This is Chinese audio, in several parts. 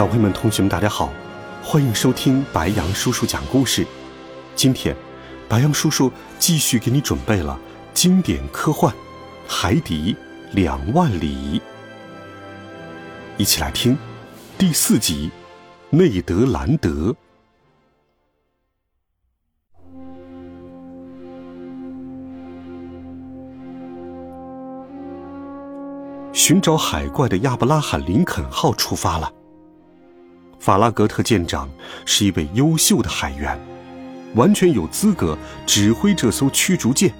小朋友们、同学们，大家好，欢迎收听白羊叔叔讲故事。今天，白羊叔叔继续给你准备了经典科幻《海底两万里》，一起来听第四集《内德兰德》。寻找海怪的亚伯拉罕·林肯号出发了。法拉格特舰长是一位优秀的海员，完全有资格指挥这艘驱逐舰。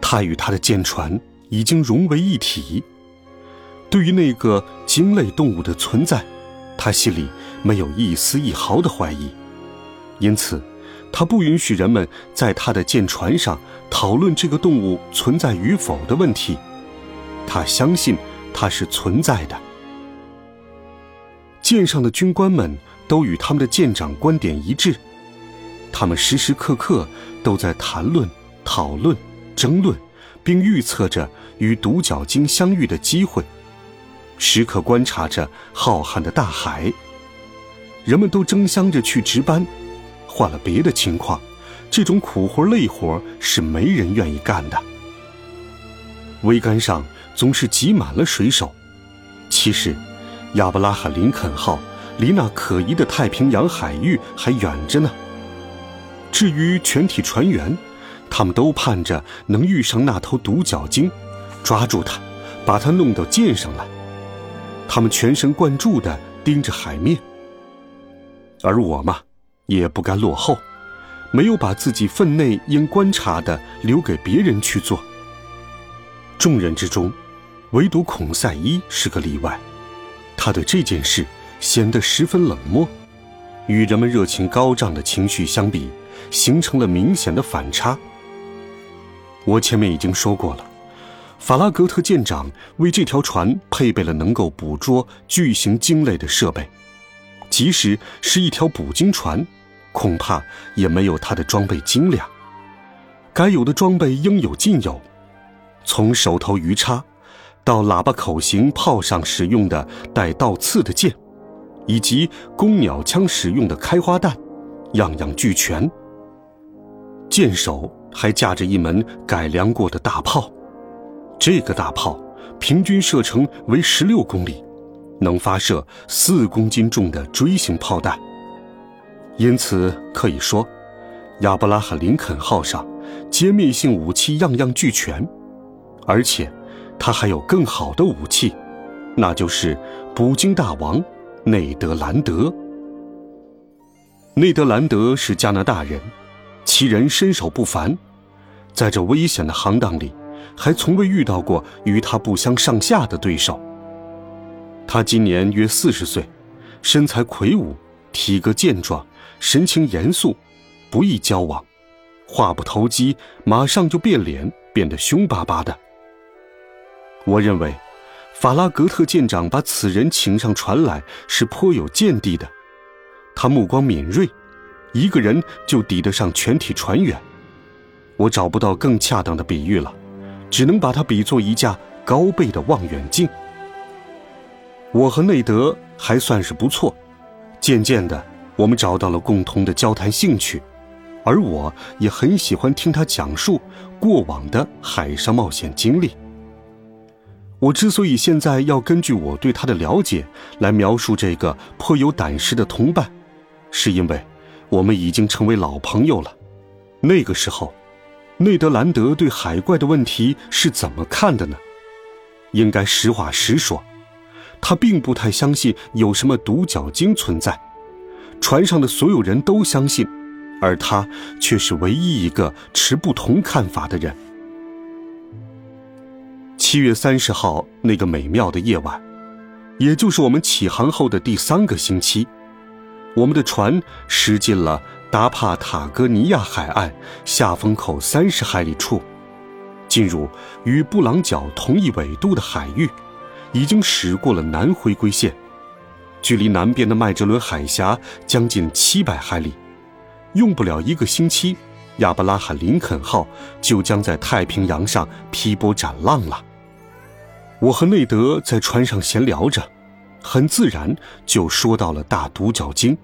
他与他的舰船已经融为一体。对于那个鲸类动物的存在，他心里没有一丝一毫的怀疑。因此，他不允许人们在他的舰船上讨论这个动物存在与否的问题。他相信它是存在的。舰上的军官们都与他们的舰长观点一致，他们时时刻刻都在谈论、讨论、争论，并预测着与独角鲸相遇的机会，时刻观察着浩瀚的大海。人们都争相着去值班，换了别的情况，这种苦活累活是没人愿意干的。桅杆上总是挤满了水手，其实。亚伯拉罕·林肯号离那可疑的太平洋海域还远着呢。至于全体船员，他们都盼着能遇上那头独角鲸，抓住它，把它弄到舰上来。他们全神贯注地盯着海面。而我嘛，也不甘落后，没有把自己分内应观察的留给别人去做。众人之中，唯独孔赛伊是个例外。他对这件事显得十分冷漠，与人们热情高涨的情绪相比，形成了明显的反差。我前面已经说过了，法拉格特舰长为这条船配备了能够捕捉巨型鲸类的设备，即使是一条捕鲸船，恐怕也没有他的装备精良。该有的装备应有尽有，从手头鱼叉。到喇叭口型炮上使用的带倒刺的箭，以及公鸟枪使用的开花弹，样样俱全。舰首还架着一门改良过的大炮，这个大炮平均射程为十六公里，能发射四公斤重的锥形炮弹。因此可以说，亚伯拉罕·林肯号上歼灭性武器样样俱全，而且。他还有更好的武器，那就是捕鲸大王内德兰德。内德兰德是加拿大人，其人身手不凡，在这危险的行当里，还从未遇到过与他不相上下的对手。他今年约四十岁，身材魁梧，体格健壮，神情严肃，不易交往，话不投机，马上就变脸，变得凶巴巴的。我认为，法拉格特舰长把此人请上船来是颇有见地的。他目光敏锐，一个人就抵得上全体船员。我找不到更恰当的比喻了，只能把它比作一架高倍的望远镜。我和内德还算是不错，渐渐的，我们找到了共同的交谈兴趣，而我也很喜欢听他讲述过往的海上冒险经历。我之所以现在要根据我对他的了解来描述这个颇有胆识的同伴，是因为我们已经成为老朋友了。那个时候，内德兰德对海怪的问题是怎么看的呢？应该实话实说，他并不太相信有什么独角鲸存在。船上的所有人都相信，而他却是唯一一个持不同看法的人。七月三十号那个美妙的夜晚，也就是我们起航后的第三个星期，我们的船驶进了达帕塔哥尼亚海岸下风口三十海里处，进入与布朗角同一纬度的海域，已经驶过了南回归线，距离南边的麦哲伦海峡将近七百海里，用不了一个星期，亚伯拉罕·林肯号就将在太平洋上劈波斩浪了。我和内德在船上闲聊着，很自然就说到了大独角鲸。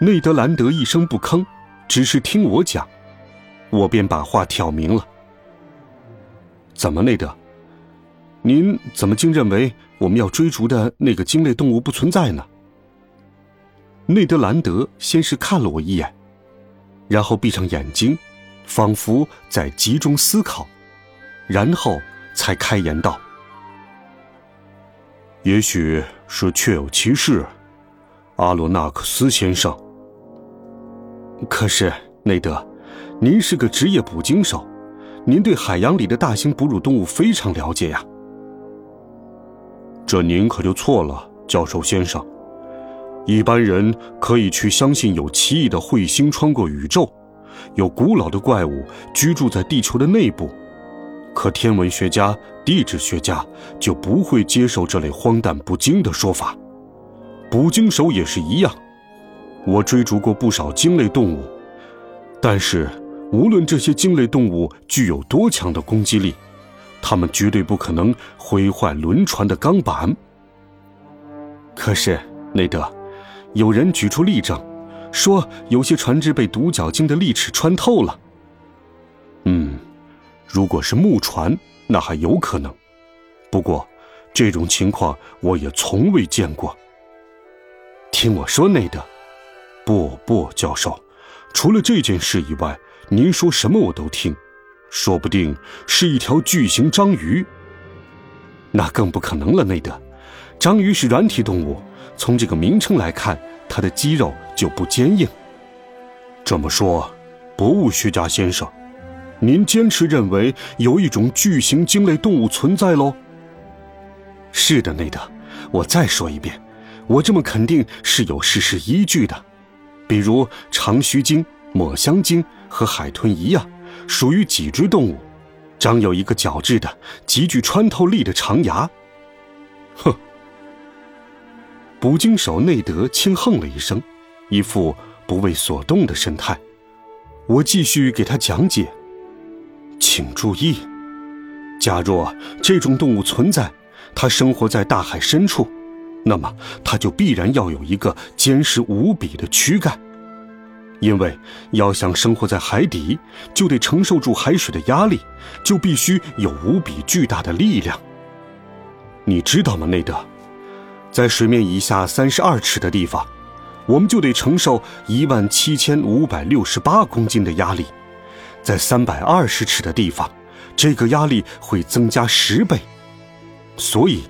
内德兰德一声不吭，只是听我讲，我便把话挑明了。怎么，内德？您怎么竟认为我们要追逐的那个鲸类动物不存在呢？内德兰德先是看了我一眼，然后闭上眼睛，仿佛在集中思考，然后。才开言道：“也许是确有其事，阿罗纳克斯先生。可是内德，您是个职业捕鲸手，您对海洋里的大型哺乳动物非常了解呀。这您可就错了，教授先生。一般人可以去相信有奇异的彗星穿过宇宙，有古老的怪物居住在地球的内部。”可天文学家、地质学家就不会接受这类荒诞不经的说法。捕鲸手也是一样，我追逐过不少鲸类动物，但是无论这些鲸类动物具有多强的攻击力，它们绝对不可能毁坏轮船的钢板。可是内德，有人举出例证，说有些船只被独角鲸的利齿穿透了。嗯。如果是木船，那还有可能。不过，这种情况我也从未见过。听我说，内德，不不，教授，除了这件事以外，您说什么我都听。说不定是一条巨型章鱼。那更不可能了，内德。章鱼是软体动物，从这个名称来看，它的肌肉就不坚硬。这么说，博物学家先生。您坚持认为有一种巨型鲸类动物存在喽？是的，内德。我再说一遍，我这么肯定是有事实依据的。比如长须鲸、抹香鲸和海豚一样，属于脊椎动物，长有一个角质的、极具穿透力的长牙。哼！捕鲸手内德轻哼了一声，一副不为所动的神态。我继续给他讲解。请注意，假若这种动物存在，它生活在大海深处，那么它就必然要有一个坚实无比的躯干，因为要想生活在海底，就得承受住海水的压力，就必须有无比巨大的力量。你知道吗，内德？在水面以下三十二尺的地方，我们就得承受一万七千五百六十八公斤的压力。在三百二十尺的地方，这个压力会增加十倍，所以，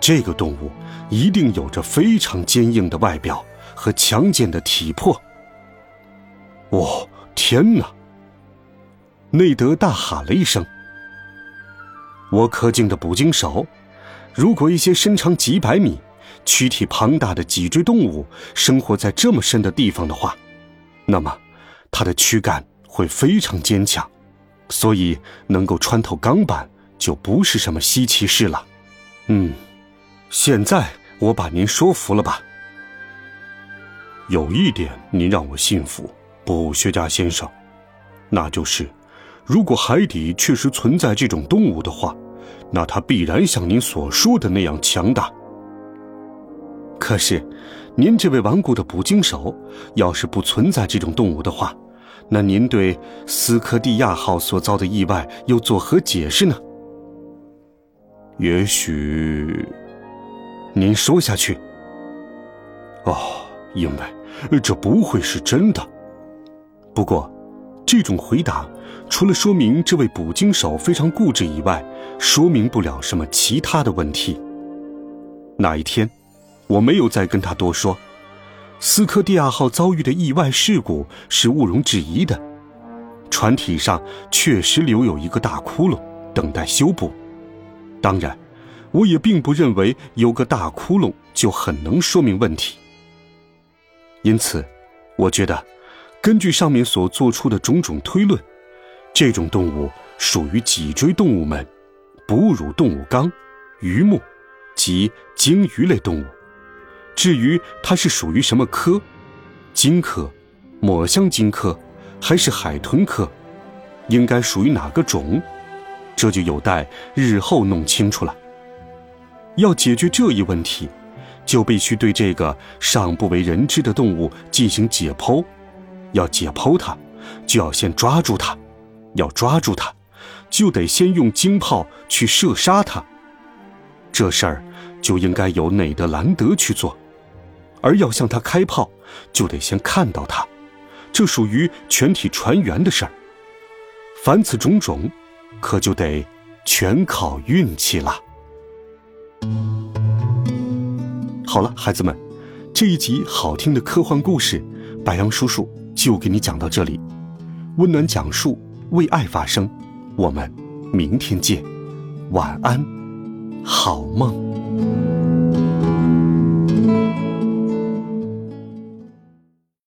这个动物一定有着非常坚硬的外表和强健的体魄。哦，天哪！内德大喊了一声：“我可敬的捕鲸手，如果一些身长几百米、躯体庞大的脊椎动物生活在这么深的地方的话，那么，它的躯干……”会非常坚强，所以能够穿透钢板就不是什么稀奇事了。嗯，现在我把您说服了吧？有一点您让我信服，博物学家先生，那就是，如果海底确实存在这种动物的话，那它必然像您所说的那样强大。可是，您这位顽固的捕鲸手，要是不存在这种动物的话，那您对斯科蒂亚号所遭的意外又作何解释呢？也许，您说下去。哦，因为这不会是真的。不过，这种回答除了说明这位捕鲸手非常固执以外，说明不了什么其他的问题。那一天，我没有再跟他多说。斯科蒂亚号遭遇的意外事故是毋庸置疑的，船体上确实留有一个大窟窿，等待修补。当然，我也并不认为有个大窟窿就很能说明问题。因此，我觉得，根据上面所做出的种种推论，这种动物属于脊椎动物门，哺乳动物纲，鱼目，及鲸鱼类动物。至于它是属于什么科，鲸科、抹香鲸科，还是海豚科，应该属于哪个种，这就有待日后弄清楚了。要解决这一问题，就必须对这个尚不为人知的动物进行解剖。要解剖它，就要先抓住它；要抓住它，就得先用鲸炮去射杀它。这事儿就应该由内德兰德去做。而要向他开炮，就得先看到他，这属于全体船员的事儿。凡此种种，可就得全靠运气了。好了，孩子们，这一集好听的科幻故事，白杨叔叔就给你讲到这里。温暖讲述，为爱发声。我们明天见，晚安，好梦。